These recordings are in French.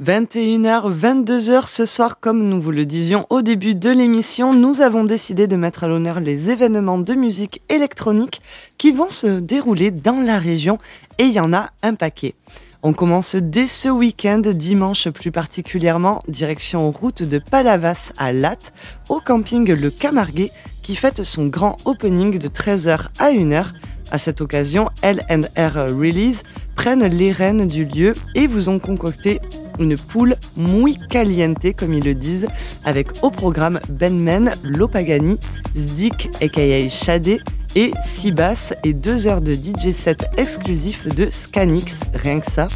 21h, 22h ce soir, comme nous vous le disions au début de l'émission, nous avons décidé de mettre à l'honneur les événements de musique électronique qui vont se dérouler dans la région et il y en a un paquet. On commence dès ce week-end, dimanche plus particulièrement, direction route de Palavas à Latte, au camping Le Camarguais, qui fête son grand opening de 13h à 1h. À cette occasion, LR Release prennent les rênes du lieu et vous ont concocté une poule muy caliente, comme ils le disent, avec au programme Benmen, Lopagani, Zdik aka Shadé et Sibas et deux heures de DJ set exclusif de Scanix, rien que ça.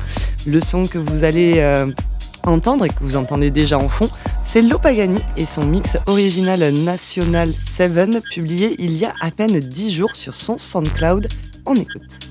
Le son que vous allez euh, entendre et que vous entendez déjà en fond, c'est Lopagani et son mix original National 7 publié il y a à peine 10 jours sur son SoundCloud. On écoute.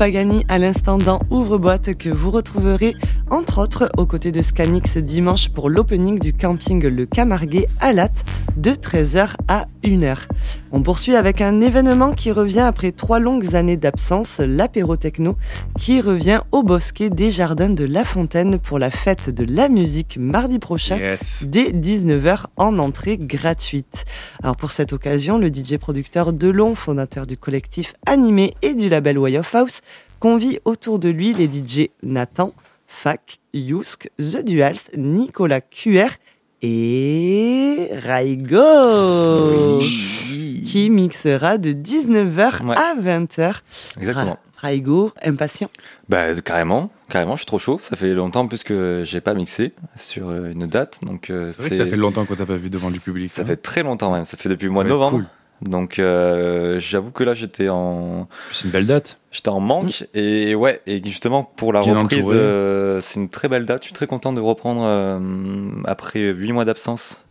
Pagani à l'instant dans Ouvre-boîte que vous retrouverez entre autres aux côtés de Scanix dimanche pour l'opening du camping Le Camarguais à Latte de 13h à 1h. On poursuit avec un événement qui revient après trois longues années d'absence, l'apéro techno, qui revient au bosquet des jardins de La Fontaine pour la fête de la musique mardi prochain dès 19h en entrée gratuite. Alors pour cette occasion, le DJ producteur Delon, fondateur du collectif Animé et du label Way of House, convie autour de lui les DJ Nathan, Fac, Yusk, The Duals, Nicolas QR et Raigo qui mixera de 19h à 20h. Exactement. Raigo, impatient Bah carrément, carrément, je suis trop chaud. Ça fait longtemps plus que j'ai pas mixé sur euh, une date, donc euh, c'est. ça fait longtemps qu'on t'a pas vu devant du public. Ça hein. fait très longtemps même. Ça fait depuis le mois de novembre. Donc euh, j'avoue que là j'étais en. C'est une belle date. J'étais en manque et ouais et justement pour la reprise euh, c'est une très belle date. Je suis très content de reprendre euh, après 8 mois d'absence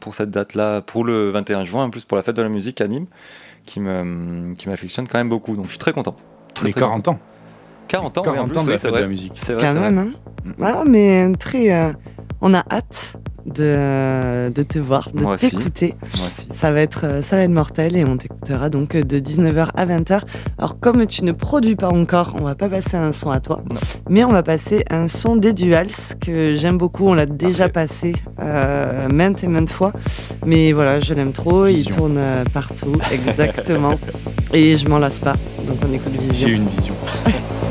pour cette date là pour le 21 juin en plus pour la fête de la musique à Nîmes qui me qui m'affectionne quand même beaucoup donc je suis très content. Très, 40 ans. 40 ans, 40 ans de la fête de la musique. C'est vrai. Quand même hein. Ah, mais très on a hâte de, de te voir, de t'écouter. Ça va être euh, ça va être mortel et on t'écoutera donc de 19h à 20h. Alors comme tu ne produis pas encore, on va pas passer un son à toi, mais on va passer un son des Duals que j'aime beaucoup. On l'a déjà passé euh, maintes et maintes fois, mais voilà, je l'aime trop. Il tourne euh, partout, exactement, et je m'en lasse pas. Donc on écoute Vision. J'ai une vision.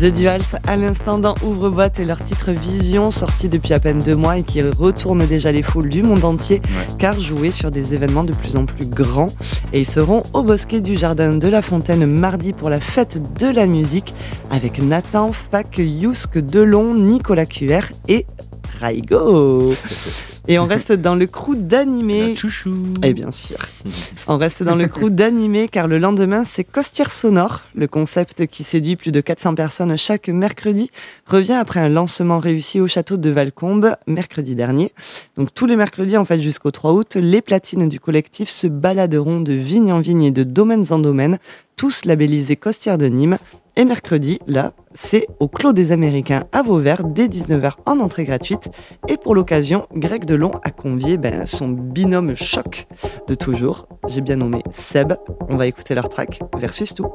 The Duals, à l'instant dans Ouvre-boîte et leur titre Vision, sorti depuis à peine deux mois et qui retourne déjà les foules du monde entier, car joués sur des événements de plus en plus grands. Et ils seront au bosquet du Jardin de la Fontaine mardi pour la fête de la musique avec Nathan, Fac, Yousk, Delon, Nicolas QR et Raigo. Et on reste dans le crew d'animé. Chouchou. Et bien sûr. On reste dans le crew d'animé car le lendemain, c'est Costière Sonore. Le concept qui séduit plus de 400 personnes chaque mercredi revient après un lancement réussi au château de Valcombe mercredi dernier. Donc tous les mercredis, en fait, jusqu'au 3 août, les platines du collectif se baladeront de vigne en vigne et de domaines en domaine, tous labellisés Costière de Nîmes et mercredi, là, c'est au Clos des Américains à Vauvert dès 19h en entrée gratuite. Et pour l'occasion, Greg Delon a convié ben, son binôme choc de toujours. J'ai bien nommé Seb. On va écouter leur track Versus tout.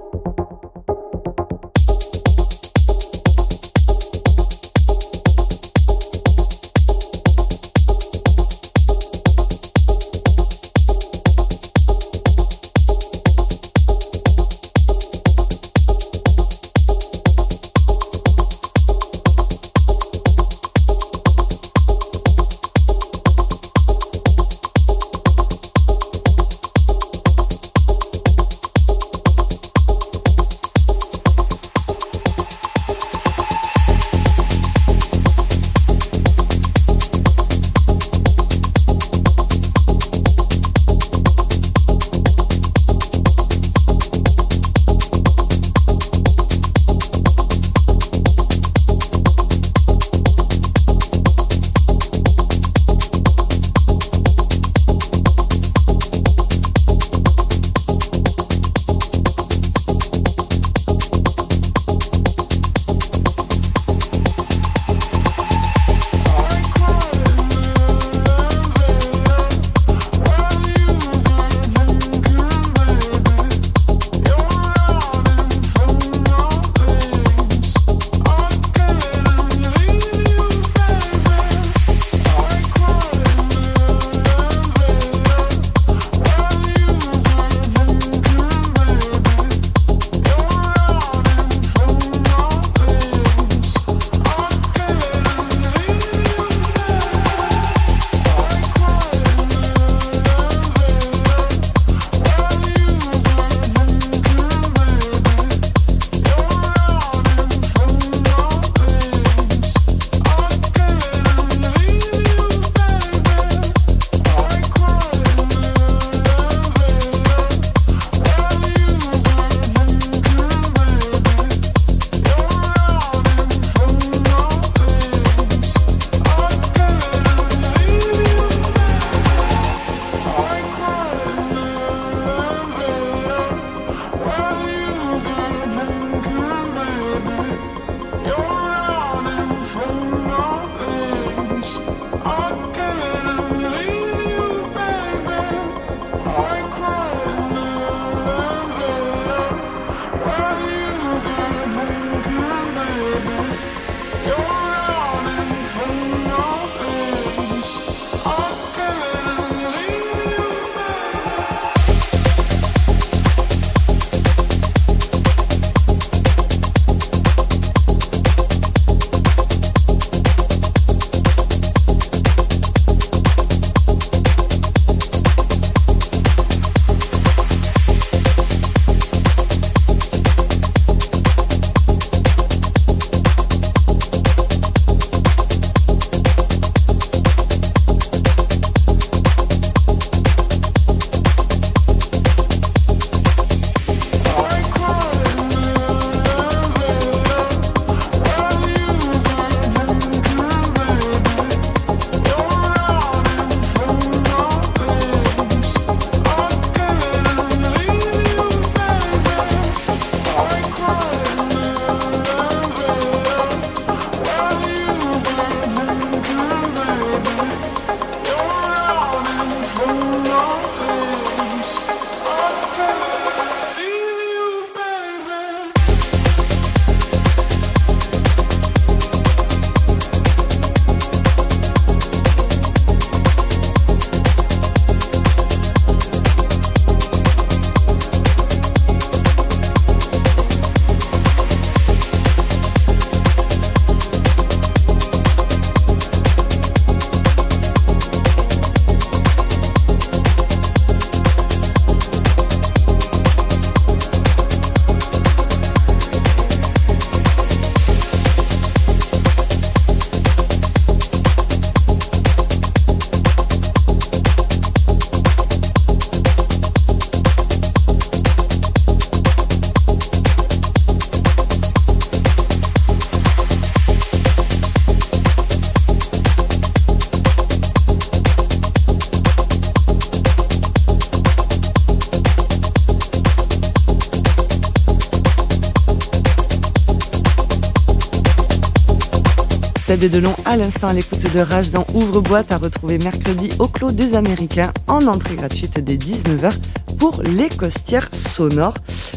Et Delon à l'instant à l'écoute de Rage dans Ouvre-boîte à retrouver mercredi au Clos des Américains en entrée gratuite dès 19h pour les costières sonores.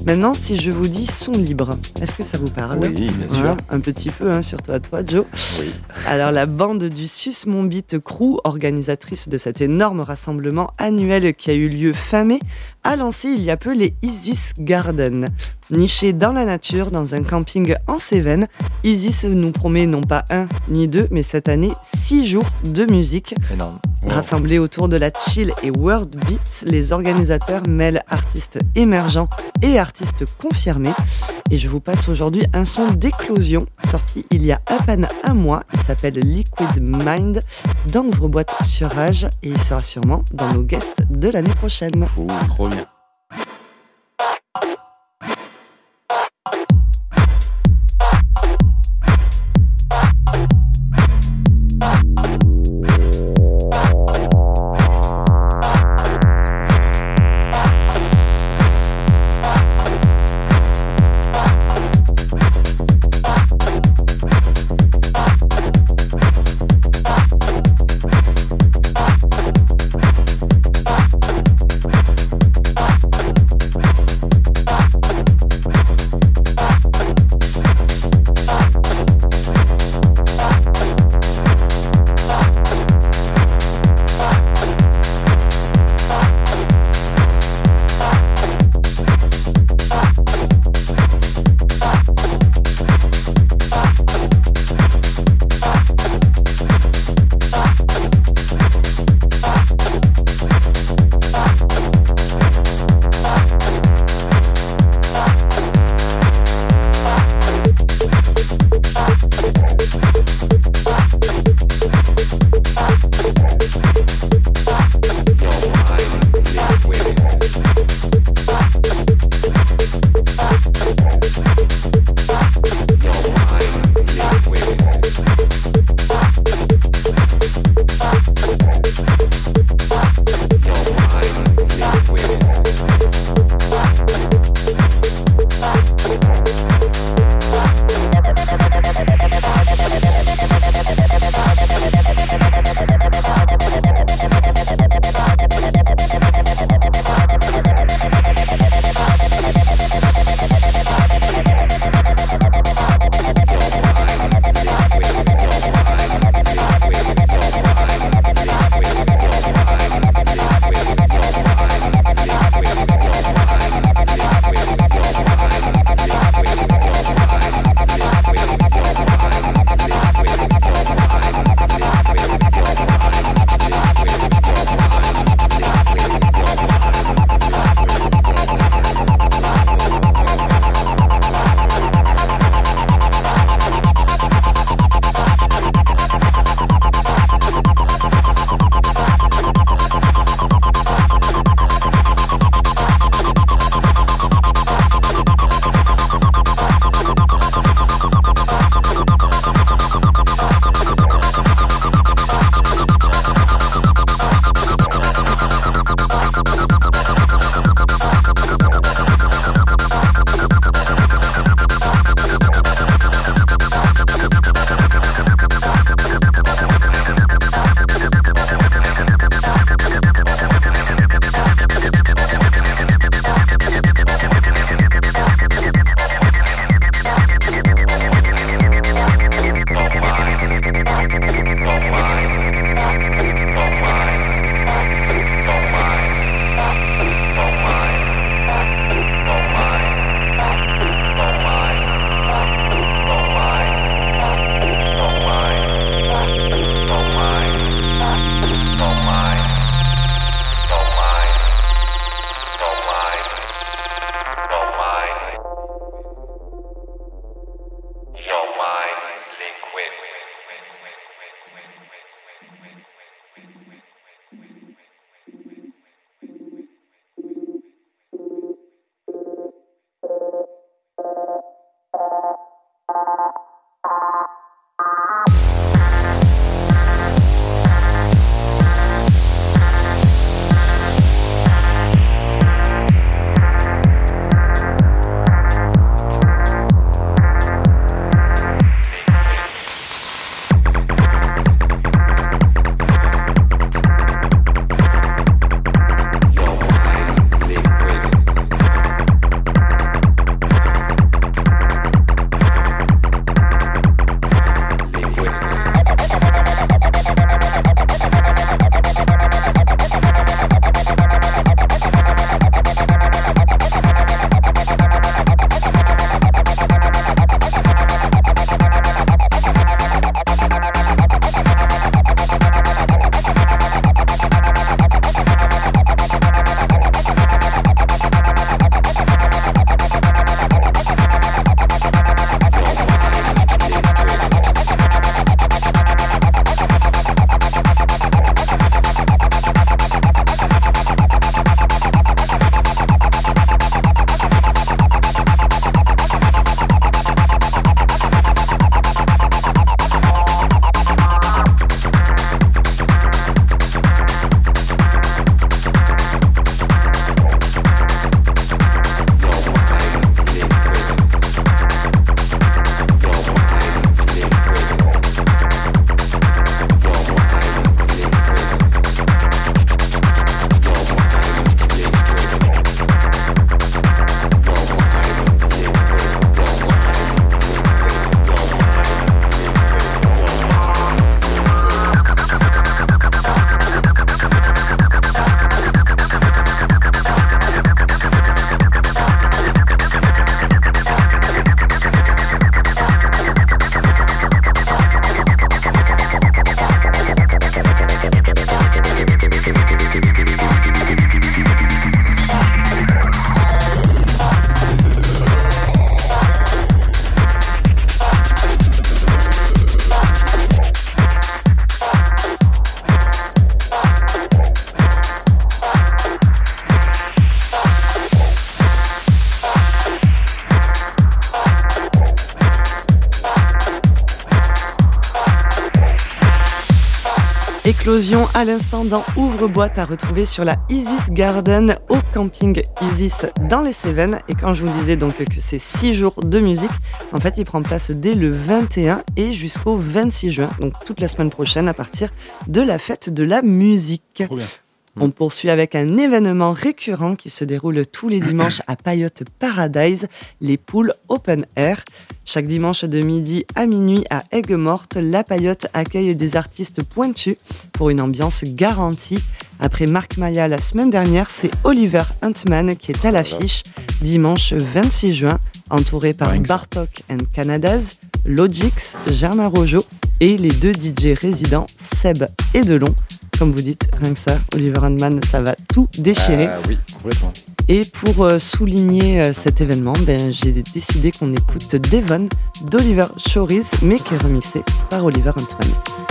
Maintenant, si je vous dis son libre, est-ce que ça vous parle? Oui, bien sûr. un petit peu, hein, surtout à toi, Joe. Oui. Alors, la bande du Sus Crew, organisatrice de cet énorme rassemblement annuel qui a eu lieu fin mai, a lancé il y a peu les Isis Garden. Nichés dans la nature, dans un camping en Cévennes, Isis nous promet non pas un ni deux, mais cette année six jours de musique. Énorme. Rassemblés autour de la chill et world beats, les organisateurs mêlent artistes émergents et artistes confirmés. Et je vous passe aujourd'hui un son d'éclosion sorti il y a à peine un mois. Il s'appelle Liquid Mind dans Ouvre-boîte sur Rage et il sera sûrement dans nos guests de l'année prochaine. trop bien. À l'instant dans Ouvre-boîte à retrouver sur la Isis Garden au camping Isis dans les Cévennes. Et quand je vous disais donc que c'est 6 jours de musique, en fait il prend place dès le 21 et jusqu'au 26 juin, donc toute la semaine prochaine à partir de la fête de la musique. On poursuit avec un événement récurrent qui se déroule tous les dimanches à Payotte Paradise, les poules Open Air. Chaque dimanche de midi à minuit à Aigues-Mortes, la Payotte accueille des artistes pointus pour une ambiance garantie. Après Marc Maya la semaine dernière, c'est Oliver Huntman qui est à l'affiche dimanche 26 juin, entouré par Bartok and Canadas, Logix, Germain Rojo et les deux DJ résidents Seb et Delon. Comme vous dites, rien que ça, Oliver Handman, ça va tout déchirer. Ah oui, complètement. Et pour euh, souligner euh, cet événement, ben, j'ai décidé qu'on écoute Devon d'Oliver Shores, mais qui est remixé par Oliver Huntman.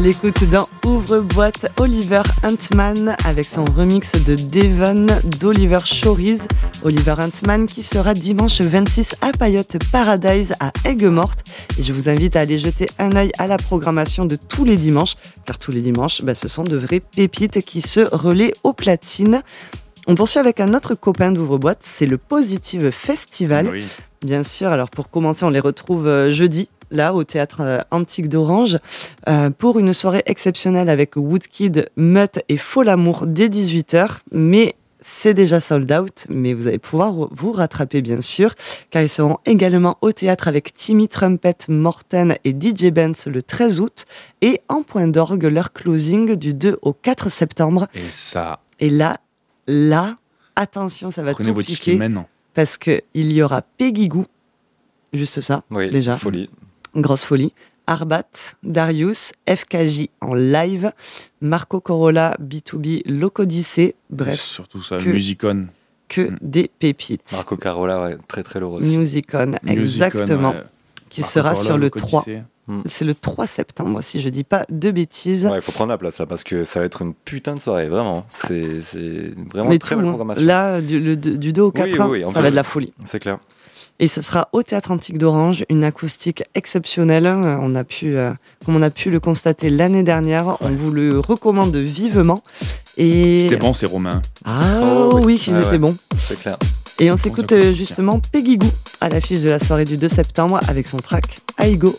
L'écoute dans Ouvre-boîte Oliver Huntman avec son remix de Devon d'Oliver Shores. Oliver Huntman qui sera dimanche 26 à Payotte Paradise à Aigues-Mortes. Et je vous invite à aller jeter un œil à la programmation de tous les dimanches, car tous les dimanches, bah, ce sont de vraies pépites qui se relaient aux platines. On poursuit avec un autre copain d'ouvre-boîte, c'est le Positive Festival. Bien sûr, alors pour commencer, on les retrouve euh, jeudi là au théâtre euh, Antique d'Orange euh, pour une soirée exceptionnelle avec Woodkid, Mutt et Folamour dès 18h. Mais c'est déjà sold out, mais vous allez pouvoir vous rattraper bien sûr, car ils seront également au théâtre avec Timmy Trumpet, Morten et DJ Benz le 13 août, et en point d'orgue leur closing du 2 au 4 septembre. Et ça. Et là, là, attention, ça va Prenez tout piquer, parce que il y aura Peggy Goo, juste ça, oui, déjà. Folie grosse folie. Arbat, Darius, FKJ en live, Marco Corolla, B2B, Locodicée, bref. Surtout ça, Musicon. Que mm. des pépites. Marco Carola, ouais, très très lourd aussi. Musicon, exactement. Qui sera sur le 3. Mm. C'est le 3 septembre, si je dis pas de bêtises. Ouais, il faut prendre la place là, parce que ça va être une putain de soirée, vraiment. C'est vraiment une très belle hein. programmation. Là, du, 2 au 4, ça va être de la folie. C'est clair. Et ce sera au Théâtre Antique d'Orange, une acoustique exceptionnelle. On a pu, euh, comme on a pu le constater l'année dernière, on vous le recommande vivement. Et... C'était bon, c'est Romain. Ah oh, oui, qu'ils étaient bons. C'est clair. Et on s'écoute euh, justement Peggy Goo à l'affiche de la soirée du 2 septembre avec son track Aigo.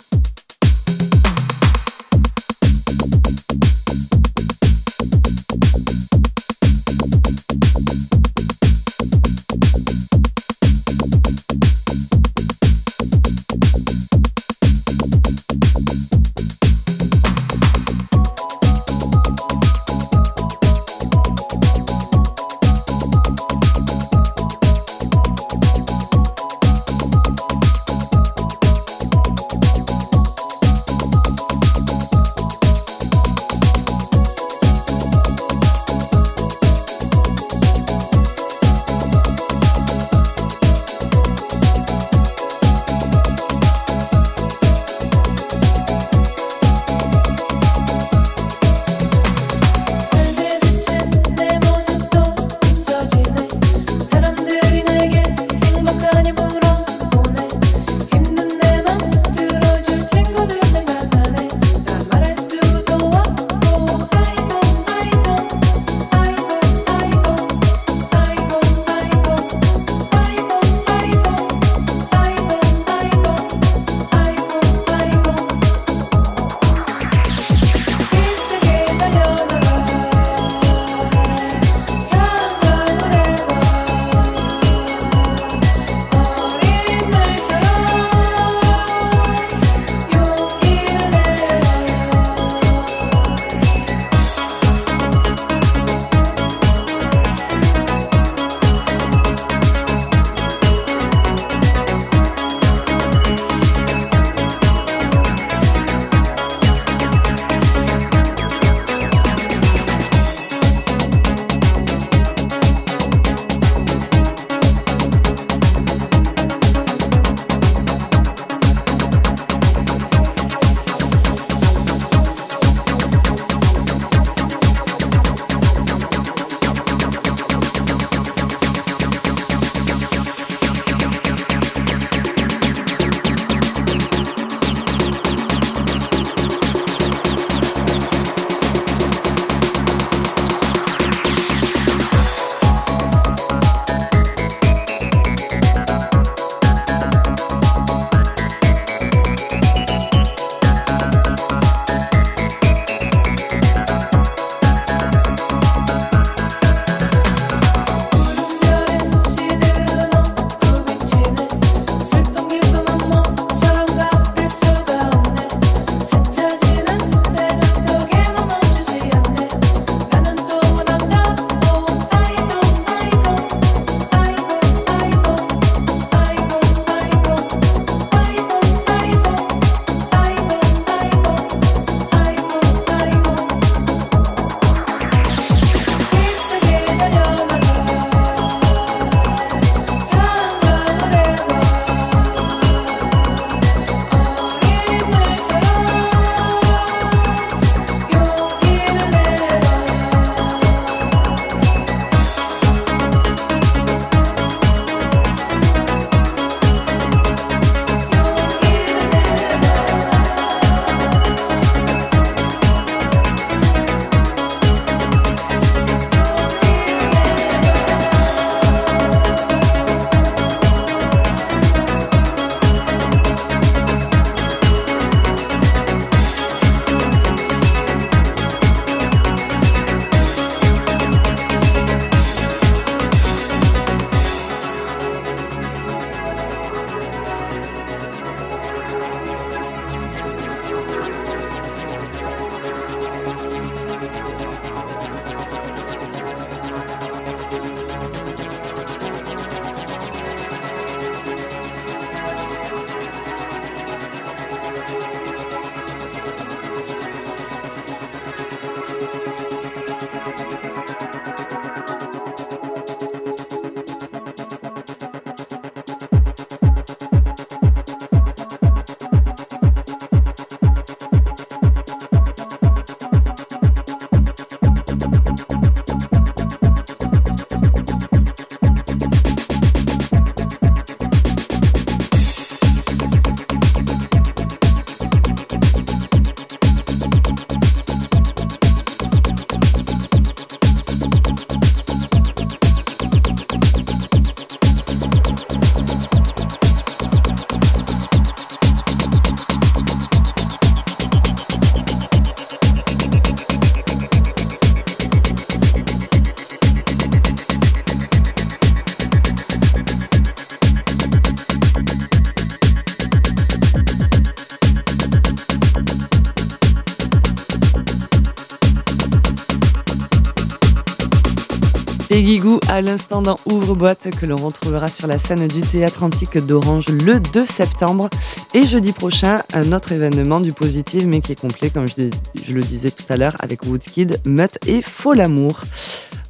Goo à l'instant dans Ouvre-boîte que l'on retrouvera sur la scène du Théâtre Antique d'Orange le 2 septembre et jeudi prochain un autre événement du positif mais qui est complet comme je, le disais tout à l'heure avec Woodkid, Mutt et Faux l'amour.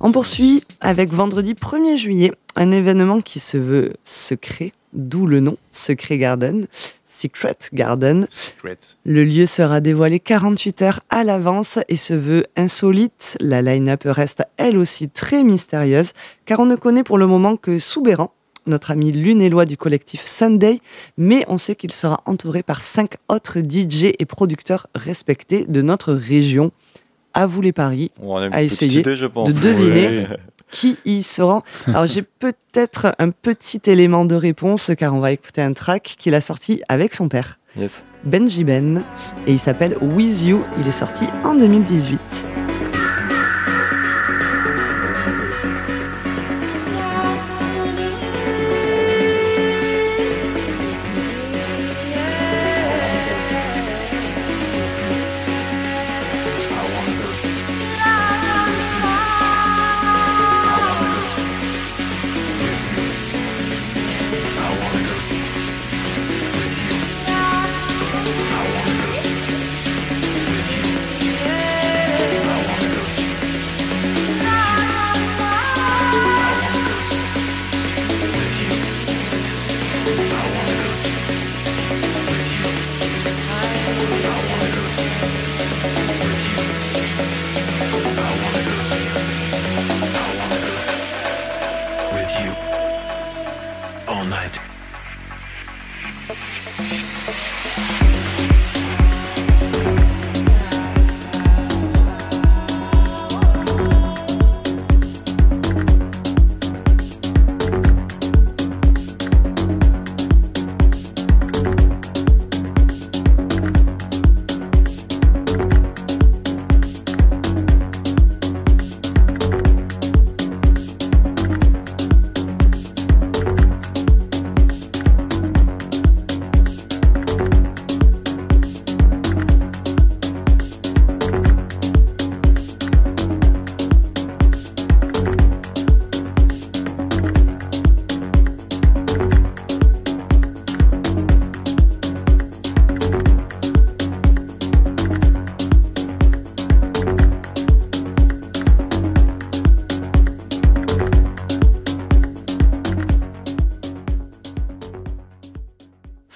On poursuit avec vendredi 1er juillet un événement qui se veut secret, d'où le nom Secret Garden. Secret Garden. Le lieu sera dévoilé 48 heures à l'avance et se veut insolite. La line-up reste elle aussi très mystérieuse car on ne connaît pour le moment que Soubéran, notre ami lunélois du collectif Sunday, mais on sait qu'il sera entouré par cinq autres DJ et producteurs respectés de notre région. À vous les paris, à essayer de deviner qui y sera. Alors j'ai peut-être un petit élément de réponse car on va écouter un track qu'il a sorti avec son père. Benji Ben et il s'appelle With You. Il est sorti en 2018.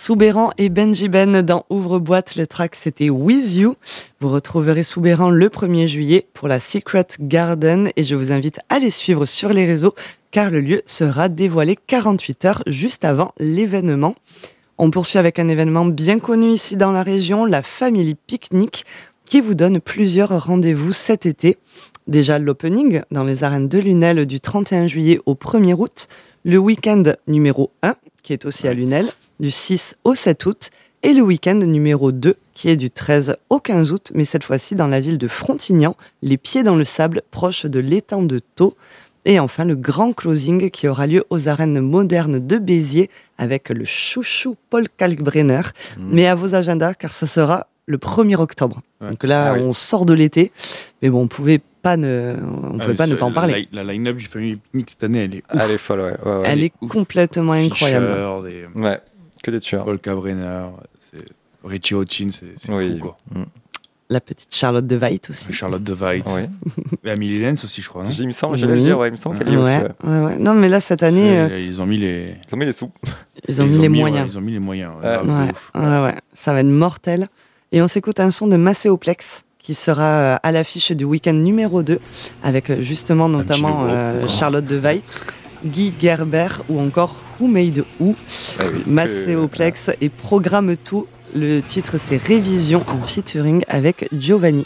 Soubéran et Benji Ben dans Ouvre-boîte. Le track, c'était With You. Vous retrouverez Soubéran le 1er juillet pour la Secret Garden et je vous invite à les suivre sur les réseaux car le lieu sera dévoilé 48 heures juste avant l'événement. On poursuit avec un événement bien connu ici dans la région, la Family Picnic, qui vous donne plusieurs rendez-vous cet été. Déjà l'opening dans les arènes de Lunel du 31 juillet au 1er août, le week-end numéro 1 qui est aussi à Lunel, du 6 au 7 août, et le week-end numéro 2, qui est du 13 au 15 août, mais cette fois-ci dans la ville de Frontignan, les pieds dans le sable, proche de l'étang de Thau. Et enfin, le grand closing qui aura lieu aux arènes modernes de Béziers avec le chouchou Paul Kalkbrenner. Mmh. Mais à vos agendas, car ce sera le 1er octobre. Donc là, ah on sort de l'été. Mais bon, on pouvait pas ne, on ah, pouvait pas ne pas en parler. La, line-up du Family Picnic cette année, elle est Elle est folle, ouais. ouais, elle, est, complètement incroyable. Ouais, que des tueurs. Paul Cabrenner, Richie Houghton, c'est oui. fou, quoi. Mm. La petite Charlotte de White aussi. Charlotte de White. oui. Et Lenz aussi, je crois. Non il me semble, j'allais le dire, ouais, il me semble qu'elle y est ouais, aussi. Ouais. Ouais, Non, mais là, cette année. Euh, ils ont mis les. Ils ont mis les sous. Ils ont mis les moyens. ils ont mis les moyens. Ouais, ouais, Ça va être mortel. Et on s'écoute un son de Macéoplex qui sera euh, à l'affiche du week-end numéro 2 avec euh, justement notamment euh, Charlotte de Veit, Guy Gerber ou encore Who Made Who, ah et Programme Tout. Le titre c'est Révision en featuring avec Giovanni.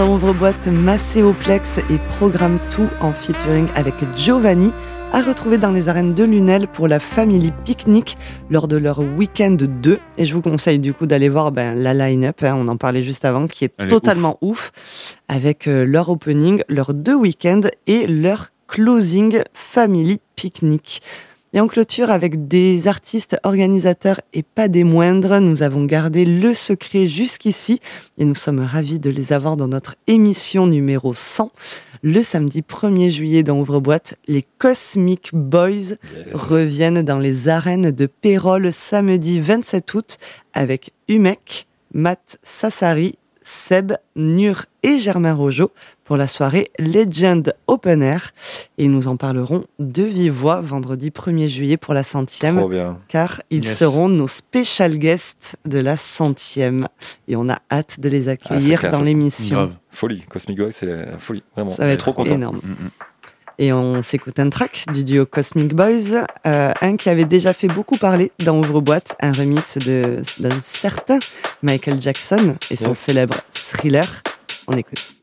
Dans Ouvre-boîte, Macéoplex et Programme Tout en featuring avec Giovanni, à retrouver dans les arènes de Lunel pour la Family Picnic lors de leur week-end 2. Et je vous conseille du coup d'aller voir ben, la line-up, hein, on en parlait juste avant, qui est totalement ouf. avec euh, leur opening, leurs deux week-ends et leur closing Family Picnic. Et en clôture avec des artistes organisateurs et pas des moindres, nous avons gardé le secret jusqu'ici et nous sommes ravis de les avoir dans notre émission numéro 100. Le samedi 1er juillet dans Ouvre-boîte, les Cosmic Boys reviennent dans les arènes de Pérol samedi 27 août avec Umek, Matt Sassari, Seb, Nur et Germain Rojo pour la soirée Legend Open Air. Et nous en parlerons de vive voix vendredi 1er juillet pour la centième. Car ils seront nos special guests de la centième. Et on a hâte de les ah, accueillir dans l'émission. Folie. Cosmic Boy, c'est la folie. Vraiment. Ça va être trop content. énorme. Mm, mm. Et on s'écoute un track du duo Cosmic Boys, euh, un qui avait déjà fait beaucoup parler dans Ouvre-boîte, un remix d'un certain Michael Jackson et son célèbre thriller. On écoute.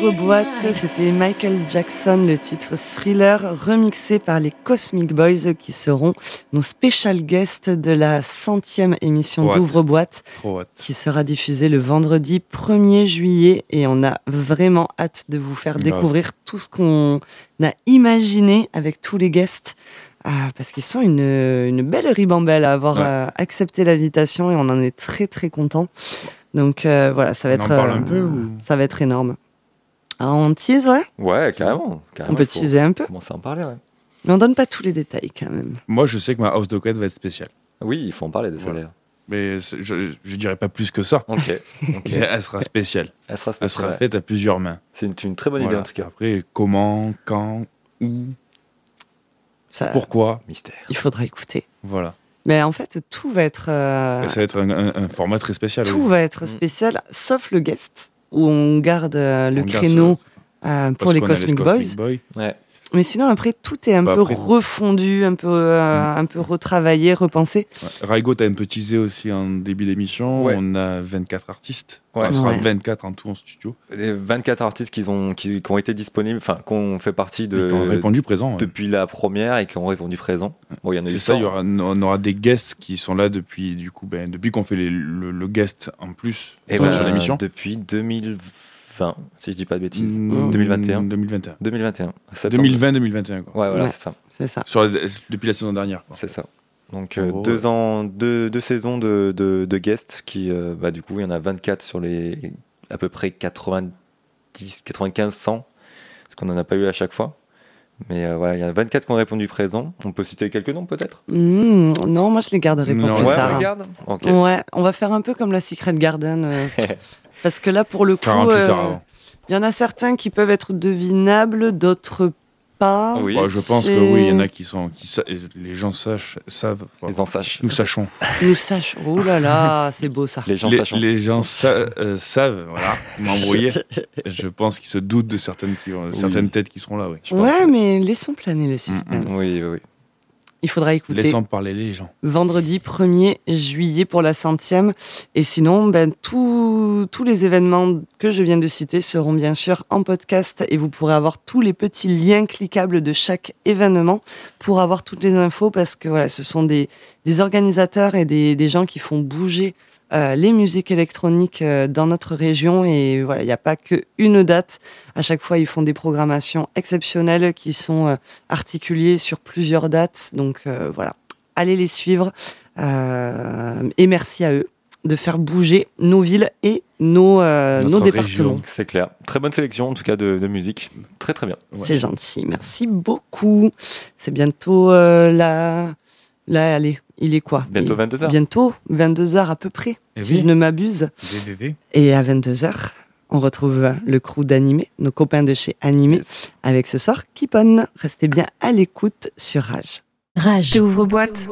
Pendant Ouvre-boîte, c'était Michael Jackson, le titre Thriller, remixé par les Cosmic Boys qui seront nos special guests de la centième émission d'Ouvre-boîte qui sera diffusée le vendredi 1er juillet et on a vraiment hâte de vous faire découvrir tout ce qu'on a imaginé avec tous les guests. Ah, parce qu'ils sont une, une, belle ribambelle à avoir euh, accepté l'invitation et on en est très très content. Donc euh, voilà, ça va être. un peu euh, Ça va être énorme. Ah, on tease, ouais Ouais, carrément. on peut teaser un peu. Commencer à en parler, ouais. Mais on donne pas tous les détails quand même. Moi, je sais que ma house de va être spéciale. Oui, il faut en parler de ça d'ailleurs. Mais je, je dirais pas plus que ça. Ok. Elle sera spéciale. Elle sera, Elle sera faite à plusieurs mains. C'est une, très bonne idée en tout cas. Après, comment, quand, où, pourquoi Mystère. Il faudra écouter. Voilà. Mais en fait, tout va être. Euh, ça va être un, format très spécial. Tout va être mm. spécial, sauf le guest, où on garde euh, le créneau euh, pour les Cosmic, Boys. Ouais. Mais sinon, après, tout est un bah, peu refondu, un peu, euh, un peu retravaillé, repensé. Ouais. Raigo, tu as un peu teasé aussi en début d'émission. On a 24 artistes. On sera 24 en tout en studio. Les 24 artistes qui ont, qui, ont été disponibles, enfin, qui ont fait partie de. qui ont répondu présent. Depuis la première et qui ont répondu présent. Bon, y en a C'est ça, il y aura, on aura des guests qui sont là depuis, du coup, ben, depuis qu'on fait le, guest en plus et ben, sur l'émission. Depuis 2020 si je dis pas de bêtises. 2021. 2021. 2021. 2020-2021. Ouais, voilà, c'est ça. C'est ça. Sur depuis la saison dernière. C'est ça. Donc euh, deux ans, deux, deux, saisons de, de, de guests qui, euh, bah, du coup, il y en a 24 sur les à peu près 90, 95, 100, parce qu'on n'en a pas eu à chaque fois. Mais euh, voilà, il y en a 24 qui ont répondu présent. On peut citer quelques noms peut-être? Mmh, Non, moi je les garderai pour plus ouais, tard. On les garde? Ouais, on va faire un peu comme la Secret Garden. Parce que là, pour le coup, euh, il y en a certains qui peuvent être devinables, d'autres pas. Oui. je pense que oui, il y en a qui sont, qui les gens sachent, savent. Les en sachent. Nous sachons. Nous sachons. Oh là là, c'est beau ça. Les gens les, les gens euh, savent, voilà, m'embrouiller. je pense qu'ils se doutent de certaines, certaines têtes qui seront là, oui. Ouais, mais laissons planer le suspense. Oui, oui, oui. Il faudra écouter. Laissons parler les gens. Vendredi 1er juillet pour la centième. Et sinon, ben, tous les événements que je viens de citer seront bien sûr en podcast et vous pourrez avoir tous les petits liens cliquables de chaque événement pour avoir toutes les infos parce que voilà, ce sont des, des organisateurs et des, des gens qui font bouger euh, les musiques électroniques euh, dans notre région. Et voilà, il n'y a pas qu'une date. À chaque fois, ils font des programmations exceptionnelles qui sont euh, articulées sur plusieurs dates. Donc voilà, allez les suivre. et merci à eux de faire bouger nos villes et nos, nos départements. C'est clair. Très bonne sélection en tout cas de, musique. Très très bien. C'est gentil. Merci beaucoup. C'est bientôt là. Là, allez, il est quoi Bientôt 22h. Bientôt 22h à peu près, eh si je ne m'abuse. Et à 22h, on retrouve le crew d'Animé, nos copains de chez Animé, avec ce soir Kipon. Restez bien à l'écoute sur Rage. Rage. Ouvre boîte.